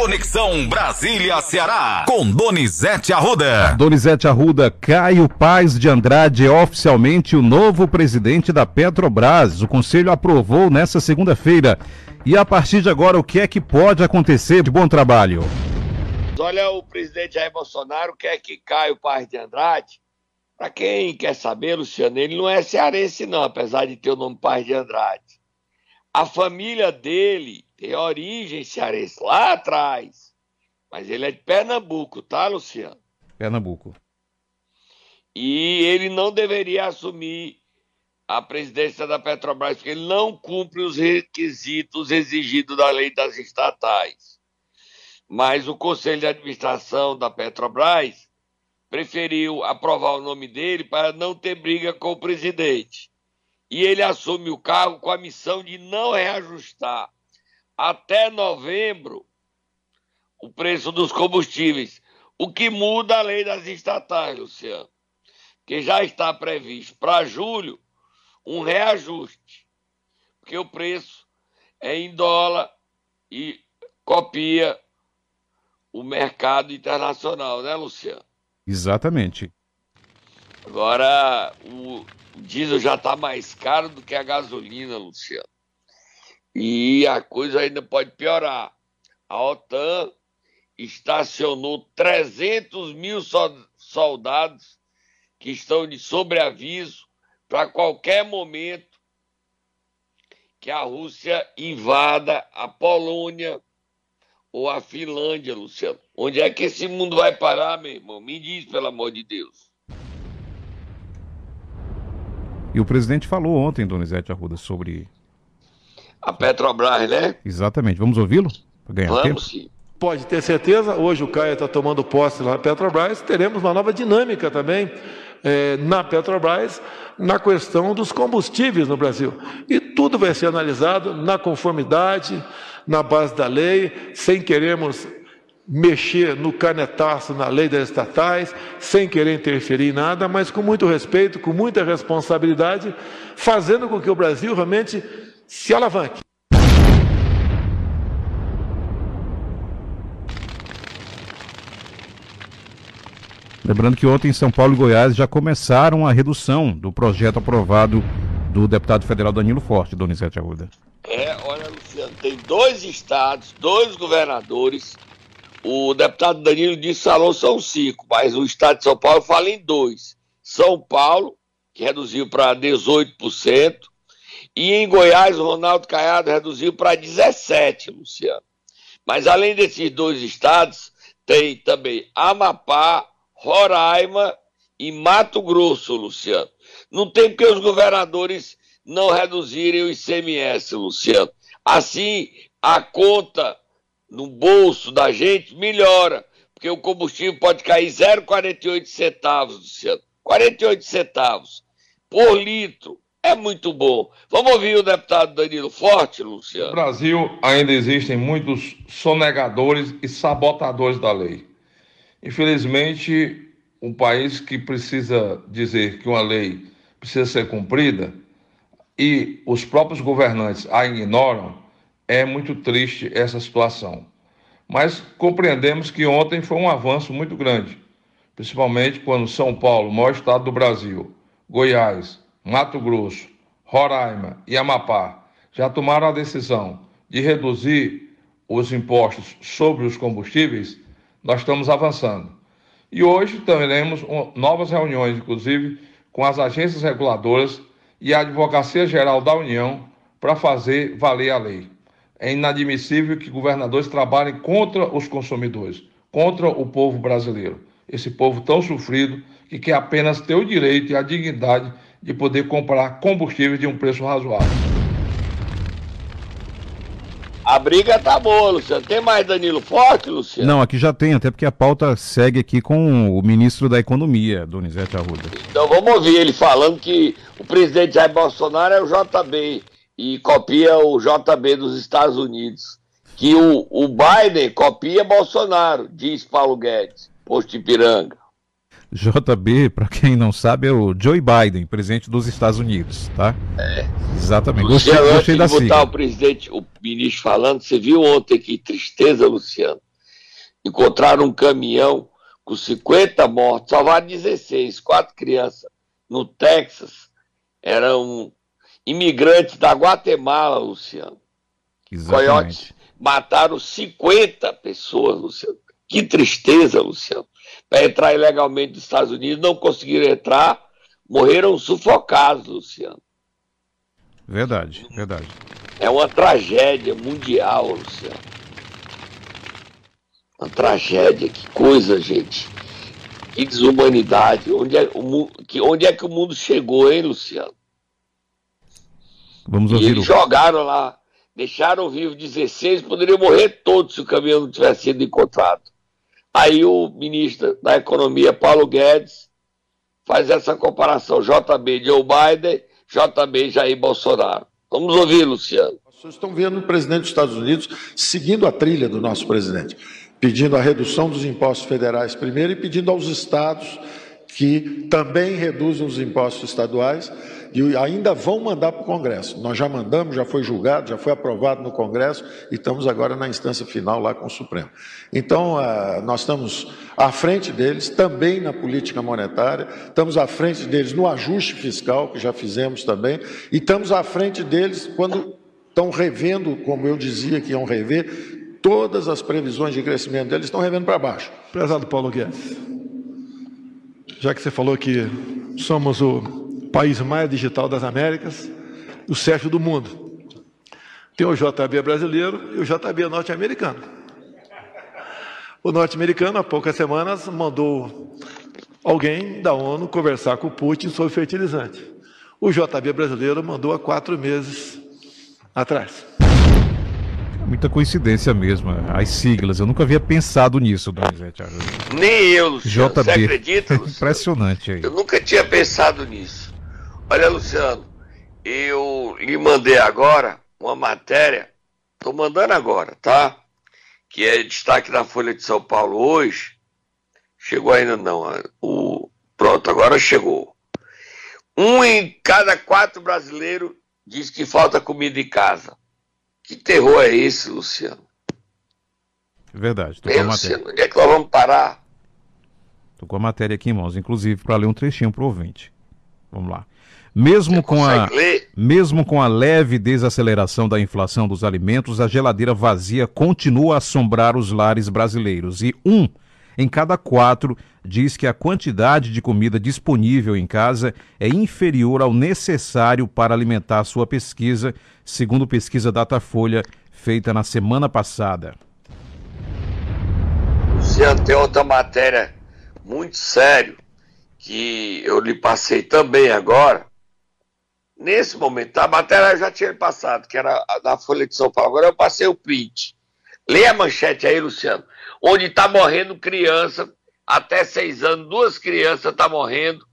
Conexão Brasília-Ceará, com Donizete Arruda. Donizete Arruda, Caio Paz de Andrade é oficialmente o novo presidente da Petrobras. O conselho aprovou nesta segunda-feira. E a partir de agora, o que é que pode acontecer de bom trabalho? Olha, o presidente Jair Bolsonaro quer que Caio Paz de Andrade, para quem quer saber, Luciano, ele não é cearense não, apesar de ter o nome Paz de Andrade. A família dele tem origem cearense lá atrás. Mas ele é de Pernambuco, tá, Luciano? Pernambuco. E ele não deveria assumir a presidência da Petrobras, porque ele não cumpre os requisitos exigidos da lei das estatais. Mas o Conselho de Administração da Petrobras preferiu aprovar o nome dele para não ter briga com o presidente e ele assume o cargo com a missão de não reajustar até novembro o preço dos combustíveis, o que muda a lei das estatais, Luciano, que já está previsto para julho um reajuste, porque o preço é em dólar e copia o mercado internacional, né, Luciano? Exatamente. Agora, o, o diesel já está mais caro do que a gasolina, Luciano. E a coisa ainda pode piorar. A OTAN estacionou 300 mil soldados que estão de sobreaviso para qualquer momento que a Rússia invada a Polônia ou a Finlândia, Luciano. Onde é que esse mundo vai parar, meu irmão? Me diz, pelo amor de Deus. E o presidente falou ontem, Donizete Arruda, sobre. A Petrobras, né? Exatamente. Vamos ouvi-lo? ganhar Vamos tempo? sim. Pode ter certeza, hoje o Caio está tomando posse lá na Petrobras, teremos uma nova dinâmica também é, na Petrobras na questão dos combustíveis no Brasil. E tudo vai ser analisado na conformidade, na base da lei, sem queremos mexer no canetaço na lei das estatais, sem querer interferir em nada, mas com muito respeito, com muita responsabilidade, fazendo com que o Brasil realmente se alavanque. Lembrando que ontem em São Paulo e Goiás já começaram a redução do projeto aprovado do deputado federal Danilo Forte, Donizete Arruda. É, olha, Luciano, tem dois estados, dois governadores o deputado Danilo disse que são cinco, mas o estado de São Paulo fala em dois. São Paulo, que reduziu para 18%, e em Goiás o Ronaldo Caiado reduziu para 17%, Luciano. Mas além desses dois estados, tem também Amapá, Roraima e Mato Grosso, Luciano. Não tem porque os governadores não reduzirem o ICMS, Luciano. Assim, a conta no bolso da gente, melhora. Porque o combustível pode cair 0,48 centavos, Luciano. 48 centavos por litro. É muito bom. Vamos ouvir o deputado Danilo Forte, Luciano. No Brasil ainda existem muitos sonegadores e sabotadores da lei. Infelizmente, um país que precisa dizer que uma lei precisa ser cumprida e os próprios governantes a ignoram, é muito triste essa situação. Mas compreendemos que ontem foi um avanço muito grande, principalmente quando São Paulo, maior estado do Brasil, Goiás, Mato Grosso, Roraima e Amapá já tomaram a decisão de reduzir os impostos sobre os combustíveis, nós estamos avançando. E hoje teremos novas reuniões, inclusive, com as agências reguladoras e a Advocacia Geral da União para fazer valer a lei. É inadmissível que governadores trabalhem contra os consumidores, contra o povo brasileiro. Esse povo tão sofrido que quer apenas ter o direito e a dignidade de poder comprar combustível de um preço razoável. A briga tá boa, Luciano. Tem mais Danilo Forte, Luciano? Não, aqui já tem, até porque a pauta segue aqui com o ministro da Economia, Donizete Arruda. Então vamos ouvir ele falando que o presidente Jair Bolsonaro é o JB e copia o JB dos Estados Unidos. Que o, o Biden copia Bolsonaro, diz Paulo Guedes, posto Ipiranga. JB, para quem não sabe, é o Joe Biden, presidente dos Estados Unidos, tá? É. Exatamente. Luciano, gostei, gostei de botar o presidente, o ministro falando, você viu ontem que tristeza, Luciano? encontraram um caminhão com 50 mortos, salvaram 16, quatro crianças no Texas. Eram imigrantes da Guatemala, Luciano. Exatamente. Coiotes mataram 50 pessoas, Luciano. Que tristeza, Luciano. Para entrar ilegalmente nos Estados Unidos, não conseguiram entrar, morreram sufocados, Luciano. Verdade, verdade. É uma tragédia mundial, Luciano. Uma tragédia, que coisa, gente. Que desumanidade. Onde é, o, que, onde é que o mundo chegou, hein, Luciano? Vamos E ouvir eles o. jogaram lá, deixaram vivo 16, poderiam morrer todos se o caminhão não tivesse sido encontrado. Aí o ministro da Economia, Paulo Guedes, faz essa comparação: JB Joe Biden, JB Jair Bolsonaro. Vamos ouvir, Luciano. Pessoas estão vendo o presidente dos Estados Unidos seguindo a trilha do nosso presidente, pedindo a redução dos impostos federais primeiro e pedindo aos estados que também reduzam os impostos estaduais e ainda vão mandar para o Congresso. Nós já mandamos, já foi julgado, já foi aprovado no Congresso e estamos agora na instância final lá com o Supremo. Então, ah, nós estamos à frente deles também na política monetária, estamos à frente deles no ajuste fiscal, que já fizemos também, e estamos à frente deles quando estão revendo, como eu dizia que iam rever, todas as previsões de crescimento deles estão revendo para baixo. Prezado Paulo Guedes, já que você falou que somos o país mais digital das Américas, o sétimo do mundo. Tem o JB brasileiro e o JB norte-americano. O norte-americano, há poucas semanas, mandou alguém da ONU conversar com o Putin sobre fertilizante. O JB brasileiro mandou há quatro meses atrás. Muita coincidência mesmo, as siglas. Eu nunca havia pensado nisso, Donizete. Nem eu, Luciano. Você JB. acredita, Luciano? Impressionante aí. Eu nunca tinha pensado nisso. Olha, Luciano, eu lhe mandei agora uma matéria, estou mandando agora, tá? Que é destaque da Folha de São Paulo hoje. Chegou ainda não. O... Pronto, agora chegou. Um em cada quatro brasileiros diz que falta comida em casa. Que terror é esse, Luciano? Verdade. Tô Ei, a matéria. Luciano, onde é que nós vamos parar? Tô com a matéria aqui em mãos, inclusive, para ler um trechinho pro ouvinte. Vamos lá. Mesmo com a. Ler? Mesmo com a leve desaceleração da inflação dos alimentos, a geladeira vazia continua a assombrar os lares brasileiros. E um em cada quatro diz que a quantidade de comida disponível em casa é inferior ao necessário para alimentar sua pesquisa, segundo pesquisa Datafolha feita na semana passada. Luciano, tem outra matéria muito sério que eu lhe passei também agora. Nesse momento, a matéria eu já tinha passado, que era da Folha de São Paulo. Agora eu passei o print. Lê a manchete aí, Luciano. Onde está morrendo criança até seis anos, duas crianças estão morrendo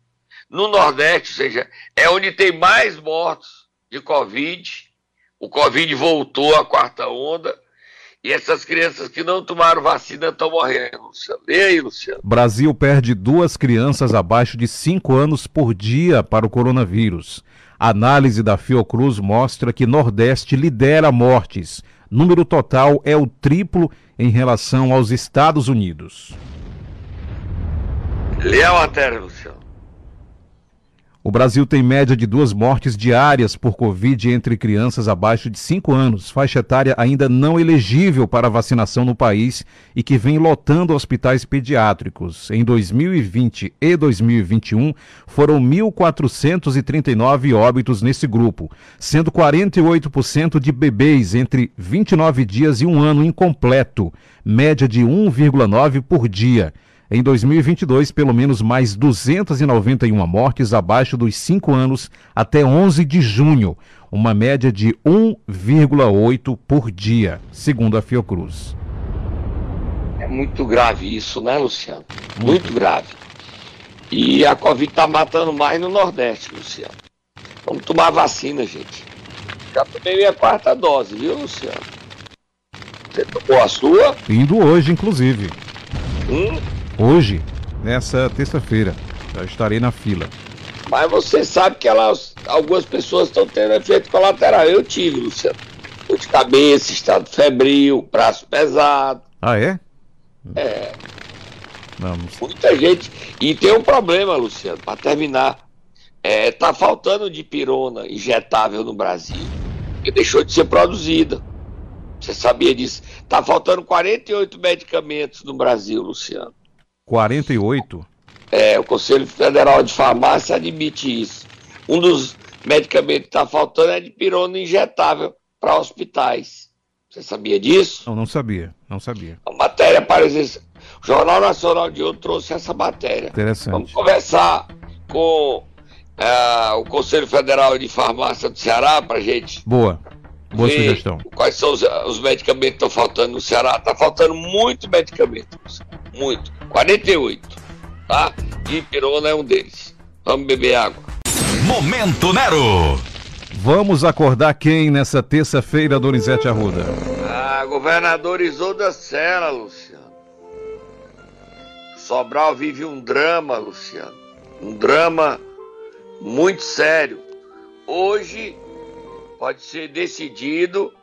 no Nordeste, ou seja, é onde tem mais mortos de Covid. O Covid voltou à quarta onda. E essas crianças que não tomaram vacina estão morrendo, Luciano. Lê aí, Luciano. Brasil perde duas crianças abaixo de 5 anos por dia para o coronavírus. A análise da Fiocruz mostra que Nordeste lidera mortes. Número total é o triplo em relação aos Estados Unidos. Lê a matéria, Luciano. O Brasil tem média de duas mortes diárias por Covid entre crianças abaixo de 5 anos, faixa etária ainda não elegível para vacinação no país e que vem lotando hospitais pediátricos. Em 2020 e 2021, foram 1.439 óbitos nesse grupo, sendo 48% de bebês entre 29 dias e um ano incompleto, média de 1,9 por dia. Em 2022, pelo menos mais 291 mortes abaixo dos 5 anos até 11 de junho, uma média de 1,8 por dia, segundo a Fiocruz. É muito grave isso, né, Luciano? Muito grave. E a Covid está matando mais no Nordeste, Luciano. Vamos tomar vacina, gente. Já tomei minha quarta dose, viu, Luciano? Você tomou a sua? Indo hoje, inclusive. Hum, Hoje, nessa terça-feira, já estarei na fila. mas você sabe que elas, algumas pessoas estão tendo efeito colateral. Eu tive, Luciano. Dor de cabeça, estado febril, braço pesado. Ah, é? É. Vamos. Muita gente. E tem um problema, Luciano, para terminar. É, tá faltando de pirona injetável no Brasil. Que deixou de ser produzida. Você sabia disso? Tá faltando 48 medicamentos no Brasil, Luciano. 48? É, o Conselho Federal de Farmácia admite isso. Um dos medicamentos que está faltando é de pirona injetável para hospitais. Você sabia disso? Não, não sabia, não sabia. A matéria apareceu. O Jornal Nacional de hoje trouxe essa matéria. Interessante. Vamos conversar com uh, o Conselho Federal de Farmácia do Ceará para gente. Boa. Boa sugestão. Quais são os, os medicamentos que estão faltando no Ceará? Está faltando muito medicamento. Muito. 48. Tá? E pirona é um deles. Vamos beber água. Momento Nero. Vamos acordar quem nessa terça-feira, Donizete Arruda? Ah, governador Isolda Sela, Luciano. Sobral vive um drama, Luciano. Um drama muito sério. Hoje pode ser decidido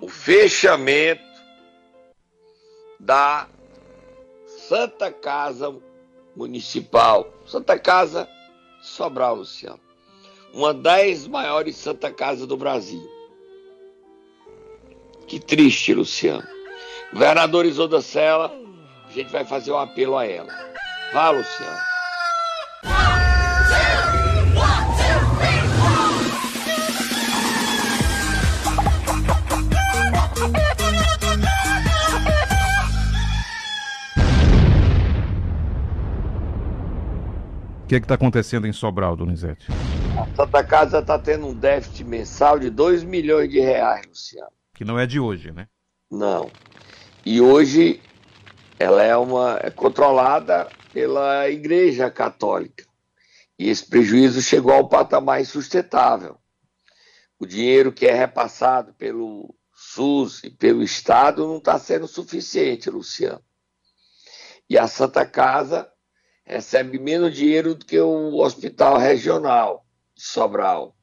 o fechamento da Santa Casa Municipal. Santa Casa Sobral, Luciano. Uma das maiores Santa Casa do Brasil. Que triste, Luciano. Governador Isolda Sela, a gente vai fazer um apelo a ela. Vá, Luciano. O que é está acontecendo em Sobral, Donizete? A Santa Casa está tendo um déficit mensal de 2 milhões de reais, Luciano. Que não é de hoje, né? Não. E hoje ela é uma é controlada pela Igreja Católica. E esse prejuízo chegou ao patamar insustentável. O dinheiro que é repassado pelo SUS e pelo Estado não está sendo suficiente, Luciano. E a Santa Casa recebe menos dinheiro do que o hospital regional de Sobral.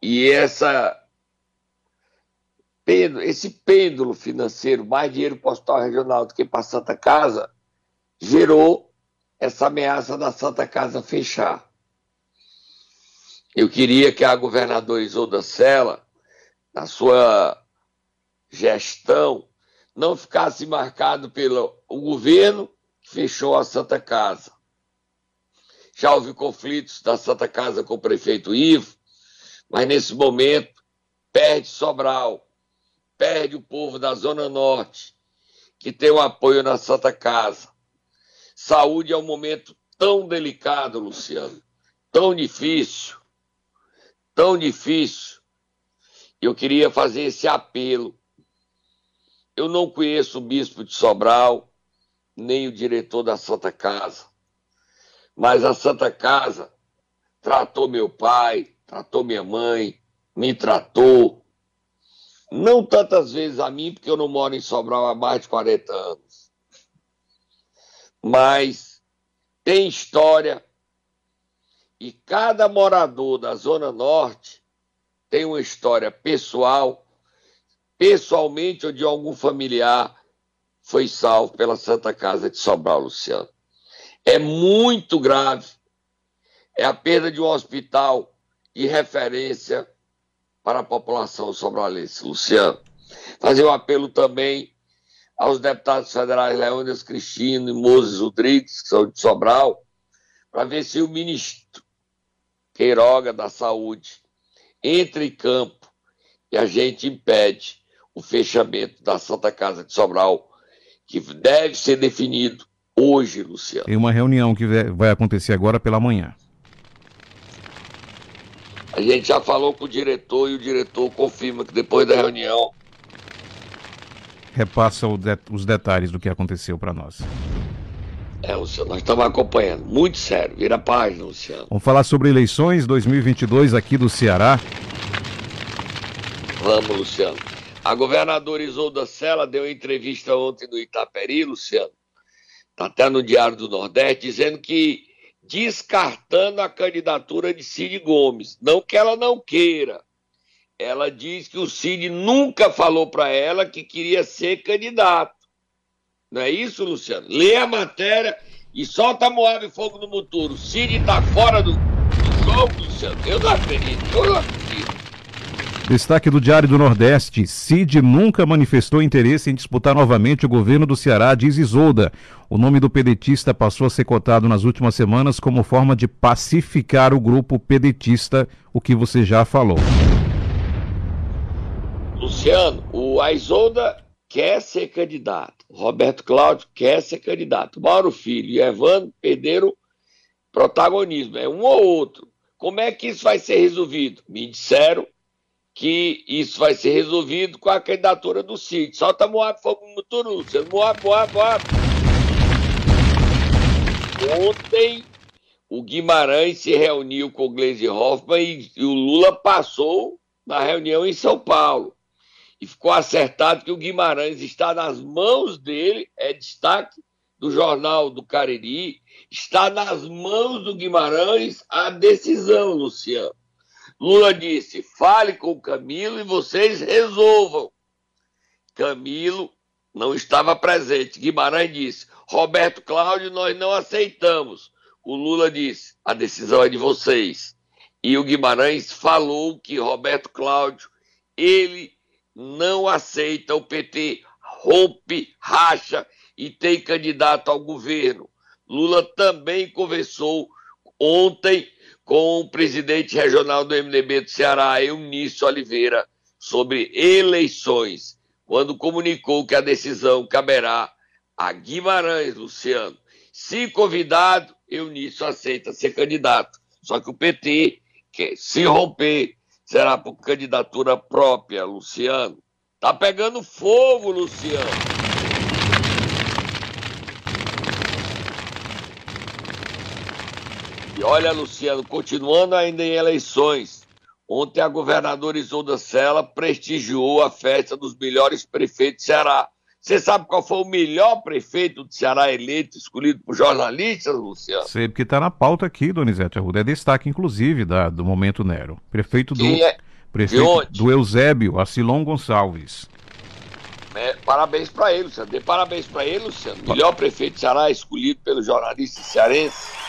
E essa esse pêndulo financeiro, mais dinheiro para o hospital regional do que para a Santa Casa, gerou essa ameaça da Santa Casa fechar. Eu queria que a governadora Isolda Sela, na sua gestão, não ficasse marcado pelo o governo fechou a Santa Casa. Já houve conflitos da Santa Casa com o prefeito Ivo, mas nesse momento perde Sobral, perde o povo da Zona Norte, que tem o apoio na Santa Casa. Saúde é um momento tão delicado, Luciano, tão difícil, tão difícil. Eu queria fazer esse apelo. Eu não conheço o bispo de Sobral, nem o diretor da Santa Casa. Mas a Santa Casa tratou meu pai, tratou minha mãe, me tratou. Não tantas vezes a mim, porque eu não moro em Sobral há mais de 40 anos. Mas tem história e cada morador da Zona Norte tem uma história pessoal, pessoalmente ou de algum familiar foi salvo pela Santa Casa de Sobral, Luciano. É muito grave. É a perda de um hospital de referência para a população sobralense. Luciano, fazer um apelo também aos deputados federais Leônidas Cristino e Moses Rodrigues, que são de Sobral, para ver se o ministro Queiroga da Saúde entra em campo e a gente impede o fechamento da Santa Casa de Sobral que deve ser definido hoje, Luciano. Em uma reunião que vai acontecer agora pela manhã. A gente já falou com o diretor e o diretor confirma que depois da reunião. Repassa os detalhes do que aconteceu para nós. É, Luciano, nós estamos acompanhando. Muito sério. Vira a página, Luciano. Vamos falar sobre eleições 2022 aqui do Ceará. Vamos, Luciano. A governadora Isolda Sela deu entrevista ontem no Itaperi, Luciano, está até no Diário do Nordeste, dizendo que descartando a candidatura de Cid Gomes. Não que ela não queira. Ela diz que o Cid nunca falou para ela que queria ser candidato. Não é isso, Luciano? Lê a matéria e solta Moab Fogo no Muturo. Cid tá fora do, do jogo, Luciano. Eu não acredito, eu não acredito. Destaque do Diário do Nordeste. Cid nunca manifestou interesse em disputar novamente o governo do Ceará, diz Isolda. O nome do pedetista passou a ser cotado nas últimas semanas como forma de pacificar o grupo pedetista, o que você já falou. Luciano, o Isolda quer ser candidato. Roberto Cláudio quer ser candidato. Mauro Filho e Evandro perderam protagonismo. É um ou outro. Como é que isso vai ser resolvido? Me disseram que isso vai ser resolvido com a candidatura do Cid. Solta Moab, fogo no Turu. Moab, Moab, Moab. Ontem, o Guimarães se reuniu com o Gleisi Hoffmann e, e o Lula passou na reunião em São Paulo e ficou acertado que o Guimarães está nas mãos dele, é destaque do jornal do Cariri, está nas mãos do Guimarães a decisão, Luciano. Lula disse: fale com Camilo e vocês resolvam. Camilo não estava presente. Guimarães disse: Roberto Cláudio, nós não aceitamos. O Lula disse: a decisão é de vocês. E o Guimarães falou que Roberto Cláudio, ele não aceita o PT, rompe, racha e tem candidato ao governo. Lula também conversou ontem com o presidente regional do MDB do Ceará, Eunício Oliveira, sobre eleições, quando comunicou que a decisão caberá a Guimarães, Luciano. Se convidado, Eunício aceita ser candidato. Só que o PT quer se romper será por candidatura própria, Luciano. Tá pegando fogo, Luciano. E olha, Luciano, continuando ainda em eleições, ontem a governadora Isolda Sela prestigiou a festa dos melhores prefeitos do Ceará. Você sabe qual foi o melhor prefeito do Ceará eleito, escolhido por jornalistas, Luciano? Sei, porque está na pauta aqui, Donizete Arruda. É destaque, inclusive, da, do Momento Nero. Prefeito do, é? prefeito do Eusébio, Acilon Gonçalves. É, parabéns para ele, Luciano. Dê parabéns para ele, Luciano. Melhor prefeito do Ceará escolhido pelos jornalistas cearenses.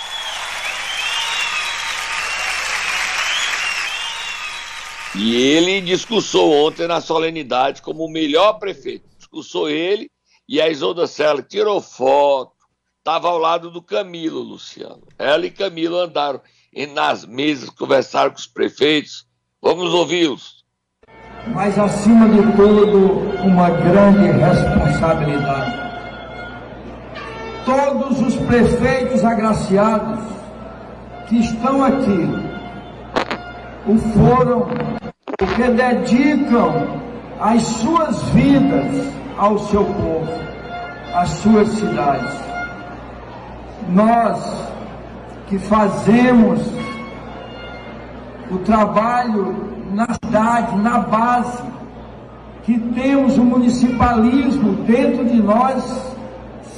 E ele discursou ontem na solenidade como o melhor prefeito expulsou ele e a Isolda Sela tirou foto, estava ao lado do Camilo, Luciano. Ela e Camilo andaram nas mesas, conversaram com os prefeitos. Vamos ouvi-los. Mas, acima de tudo, uma grande responsabilidade. Todos os prefeitos agraciados que estão aqui o foram porque dedicam as suas vidas ao seu povo, às suas cidades. Nós que fazemos o trabalho na cidade, na base, que temos o municipalismo dentro de nós,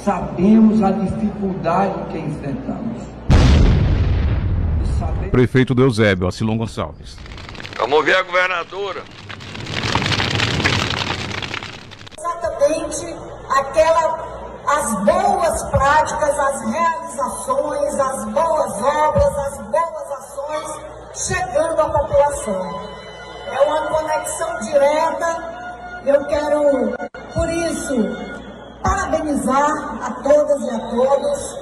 sabemos a dificuldade que enfrentamos. Prefeito do Eusébio, Acilon Gonçalves. Vamos ver a governadora. exatamente aquela, as boas práticas, as realizações, as boas obras, as boas ações chegando à população. É uma conexão direta. Eu quero, por isso, parabenizar a todas e a todos,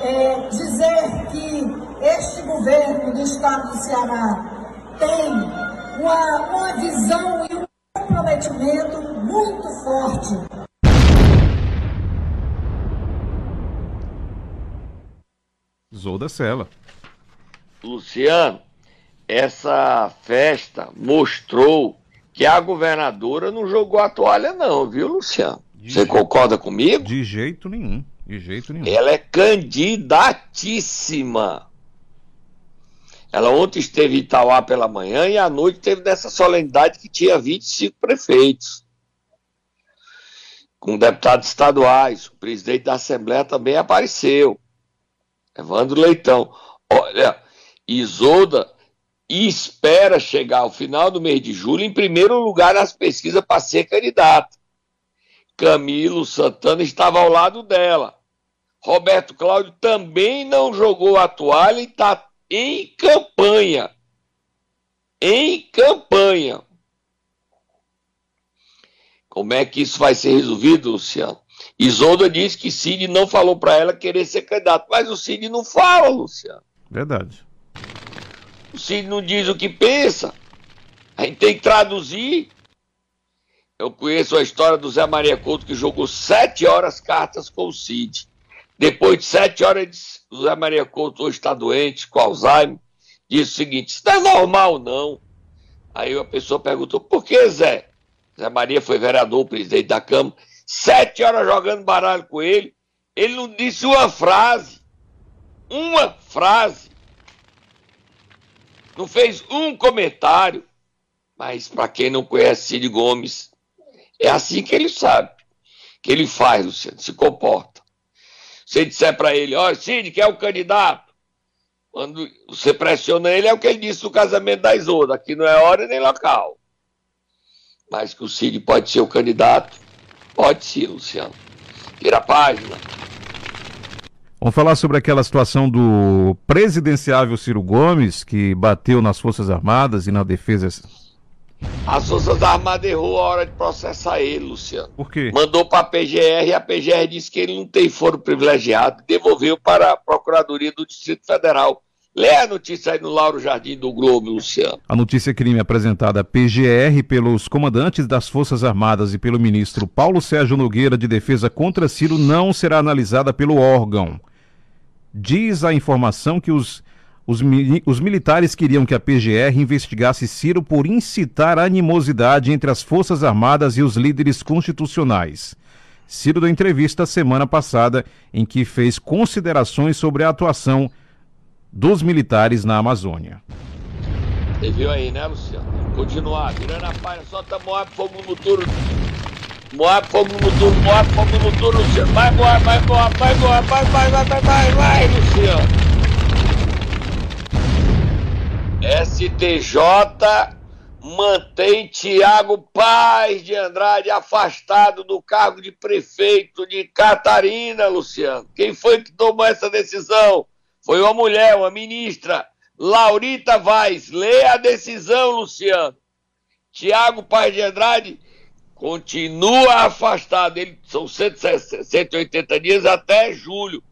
é, dizer que este governo do estado do Ceará tem uma, uma visão e um comprometimento muito forte. Zolda Sela. Luciano, essa festa mostrou que a governadora não jogou a toalha, não, viu, Luciano? De Você jeito, concorda comigo? De jeito nenhum. De jeito nenhum. Ela é candidatíssima. Ela ontem esteve em Itauá pela manhã e à noite teve nessa solenidade que tinha 25 prefeitos. Com deputados estaduais. O presidente da Assembleia também apareceu. Evandro Leitão. Olha, Isolda espera chegar ao final do mês de julho em primeiro lugar nas pesquisas para ser candidato. Camilo Santana estava ao lado dela. Roberto Cláudio também não jogou a toalha e está em campanha. Em campanha. Como é que isso vai ser resolvido, Luciano? Isolda disse que Cid não falou para ela querer ser candidato, mas o Cid não fala, Luciano. Verdade. O Cid não diz o que pensa. A gente tem que traduzir. Eu conheço a história do Zé Maria Couto que jogou sete horas cartas com o Cid. Depois de sete horas, o Zé Maria Couto hoje está doente, com Alzheimer. Disse o seguinte: Isso não é normal, não. Aí a pessoa perguntou: Por que, Zé? Zé Maria foi vereador, presidente da Câmara. Sete horas jogando baralho com ele. Ele não disse uma frase. Uma frase. Não fez um comentário. Mas para quem não conhece Cid Gomes, é assim que ele sabe. Que ele faz, Luciano, se comporta. Você disser para ele, ó, oh, Cid, que é o candidato. Quando você pressiona ele, é o que ele disse no casamento da Isoda. Aqui não é hora nem local. Mas que o Cid pode ser o candidato, pode sim, Luciano. Vira a página. Vamos falar sobre aquela situação do presidenciável Ciro Gomes, que bateu nas Forças Armadas e na defesa as Forças Armadas errou a hora de processar ele, Luciano. Por quê? Mandou para a PGR e a PGR disse que ele não tem foro privilegiado, devolveu para a Procuradoria do Distrito Federal. Lê a notícia aí no Lauro Jardim do Globo, Luciano. A notícia crime apresentada à PGR pelos comandantes das Forças Armadas e pelo ministro Paulo Sérgio Nogueira de Defesa contra Ciro não será analisada pelo órgão. Diz a informação que os os, os, militares queriam que a PGR investigasse Ciro por incitar animosidade entre as Forças Armadas e os líderes constitucionais. Ciro deu entrevista semana passada em que fez considerações sobre a atuação dos militares na Amazônia. Você viu aí, né, Luciano? Continuar, virando a página, solta Moab, fogo no turno. Moab, fogo no turno, Moab, fogo no turno, Luciano. Vai, Moab, vai, Moab, vai, Moab, vai, vai, vai, vai, vai, vai, Luciano. STJ mantém Tiago Paz de Andrade afastado do cargo de prefeito de Catarina, Luciano. Quem foi que tomou essa decisão? Foi uma mulher, uma ministra, Laurita Vaz. Lê a decisão, Luciano. Tiago Paz de Andrade continua afastado. Ele, são 180 dias até julho.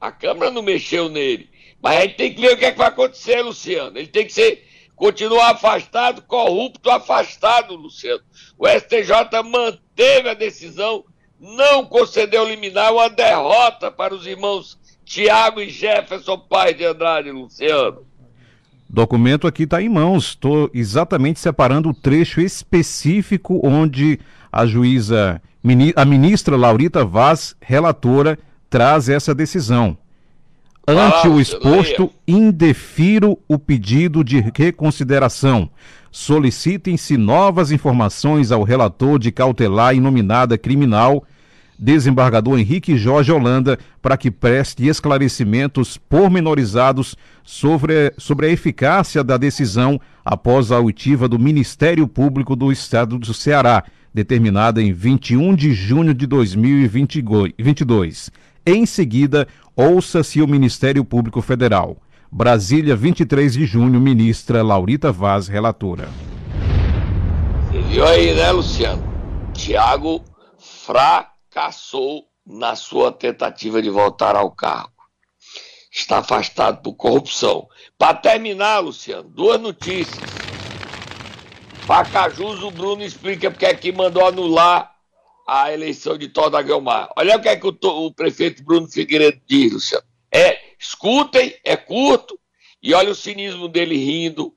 A Câmara não mexeu nele. Mas a gente tem que ver o que, é que vai acontecer, Luciano. Ele tem que ser continuar afastado, corrupto, afastado, Luciano. O STJ manteve a decisão, não concedeu liminar uma derrota para os irmãos Tiago e Jefferson Pai de Andrade, Luciano. Documento aqui está em mãos. Estou exatamente separando o trecho específico onde a juíza, a ministra Laurita Vaz, relatora, traz essa decisão. Ante o exposto, indefiro o pedido de reconsideração. Solicitem-se novas informações ao relator de cautelar inominada criminal, desembargador Henrique Jorge Holanda, para que preste esclarecimentos pormenorizados sobre, sobre a eficácia da decisão após a oitiva do Ministério Público do Estado do Ceará, determinada em 21 de junho de 2022. Em seguida, ouça-se o Ministério Público Federal. Brasília, 23 de junho, ministra Laurita Vaz, relatora. Você viu aí, né, Luciano? Tiago fracassou na sua tentativa de voltar ao cargo. Está afastado por corrupção. Para terminar, Luciano, duas notícias. Pacajus, o Bruno explica porque é que mandou anular a eleição de Toda Guilmar. Olha o que é que o, o, prefeito Bruno Figueiredo diz, Luciano. É, escutem, é curto, e olha o cinismo dele rindo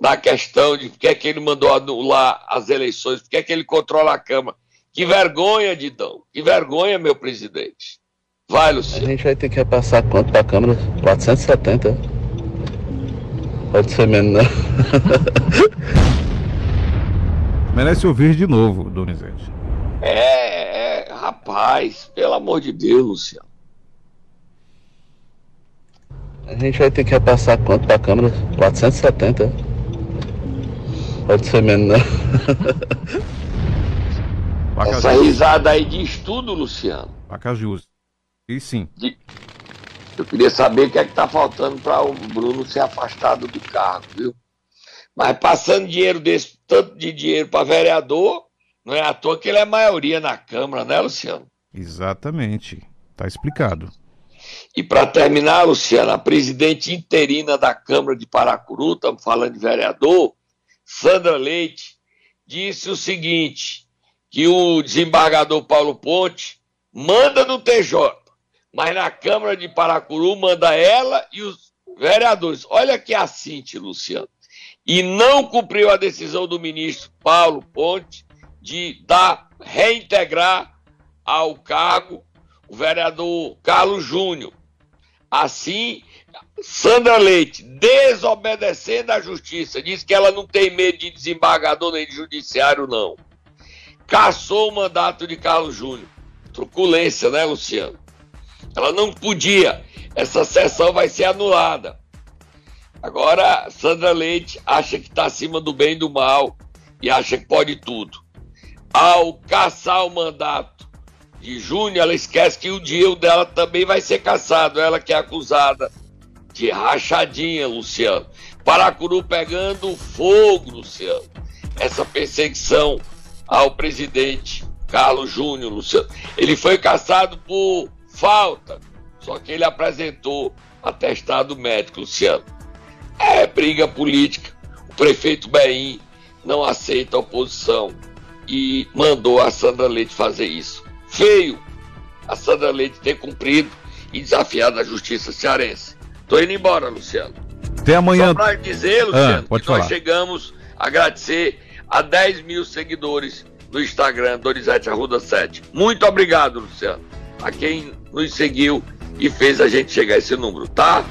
na questão de por que é que ele mandou anular as eleições, por que é que ele controla a Câmara. Que vergonha, Didão, que vergonha, meu presidente. Vai, Luciano. A gente vai ter que repassar quanto para a Câmara? 470? Pode ser menos, né? Merece ouvir de novo, Donizete. É, é, rapaz, pelo amor de Deus, Luciano. A gente vai ter que repassar quanto para a Câmara? 470? Pode ser menos, né? Essa risada aí diz tudo, Luciano. Pacajus. E sim. De- Eu queria saber o que é que tá faltando para o Bruno ser afastado do cargo, viu? Mas passando dinheiro desse, tanto de dinheiro para vereador, não é à toa que ele é maioria na Câmara, né, Luciano? Exatamente. Tá explicado. E para terminar, Luciano, a presidente interina da Câmara de Paracuru, estamos falando de vereador, Sandra Leite, disse o seguinte: que o desembargador Paulo Ponte manda no TJ, mas na Câmara de Paracuru manda ela e os vereadores. Olha que assinte, Luciano. E não cumpriu a decisão do ministro Paulo Ponte de dar, reintegrar ao cargo o vereador Carlos Júnior. Assim, Sandra Leite, desobedecendo à justiça, diz que ela não tem medo de desembargador nem de judiciário, não. Cassou o mandato de Carlos Júnior. Truculência, né, Luciano? Ela não podia. Essa sessão vai ser anulada. Agora, Sandra Leite acha que está acima do bem e do mal e acha que pode tudo. Ao caçar o mandato de Júnior, ela esquece que o dia dela também vai ser caçado. Ela que é acusada de rachadinha, Luciano. Paracuru pegando fogo, Luciano. Essa perseguição ao presidente Carlos Júnior, Luciano. Ele foi caçado por falta, só que ele apresentou atestado médico, Luciano. É briga política. O prefeito Beim não aceita a oposição e mandou a Sandra Leite fazer isso. Feio a Sandra Leite ter cumprido e desafiado a justiça cearense. Tô indo embora, Luciano. Até amanhã. Só para dizer, Luciano, Ah, que nós falar. chegamos a agradecer a 10 mil seguidores no Instagram, Donizete Arruda 7. Muito obrigado, Luciano, a quem nos seguiu e fez a gente chegar a esse número, tá?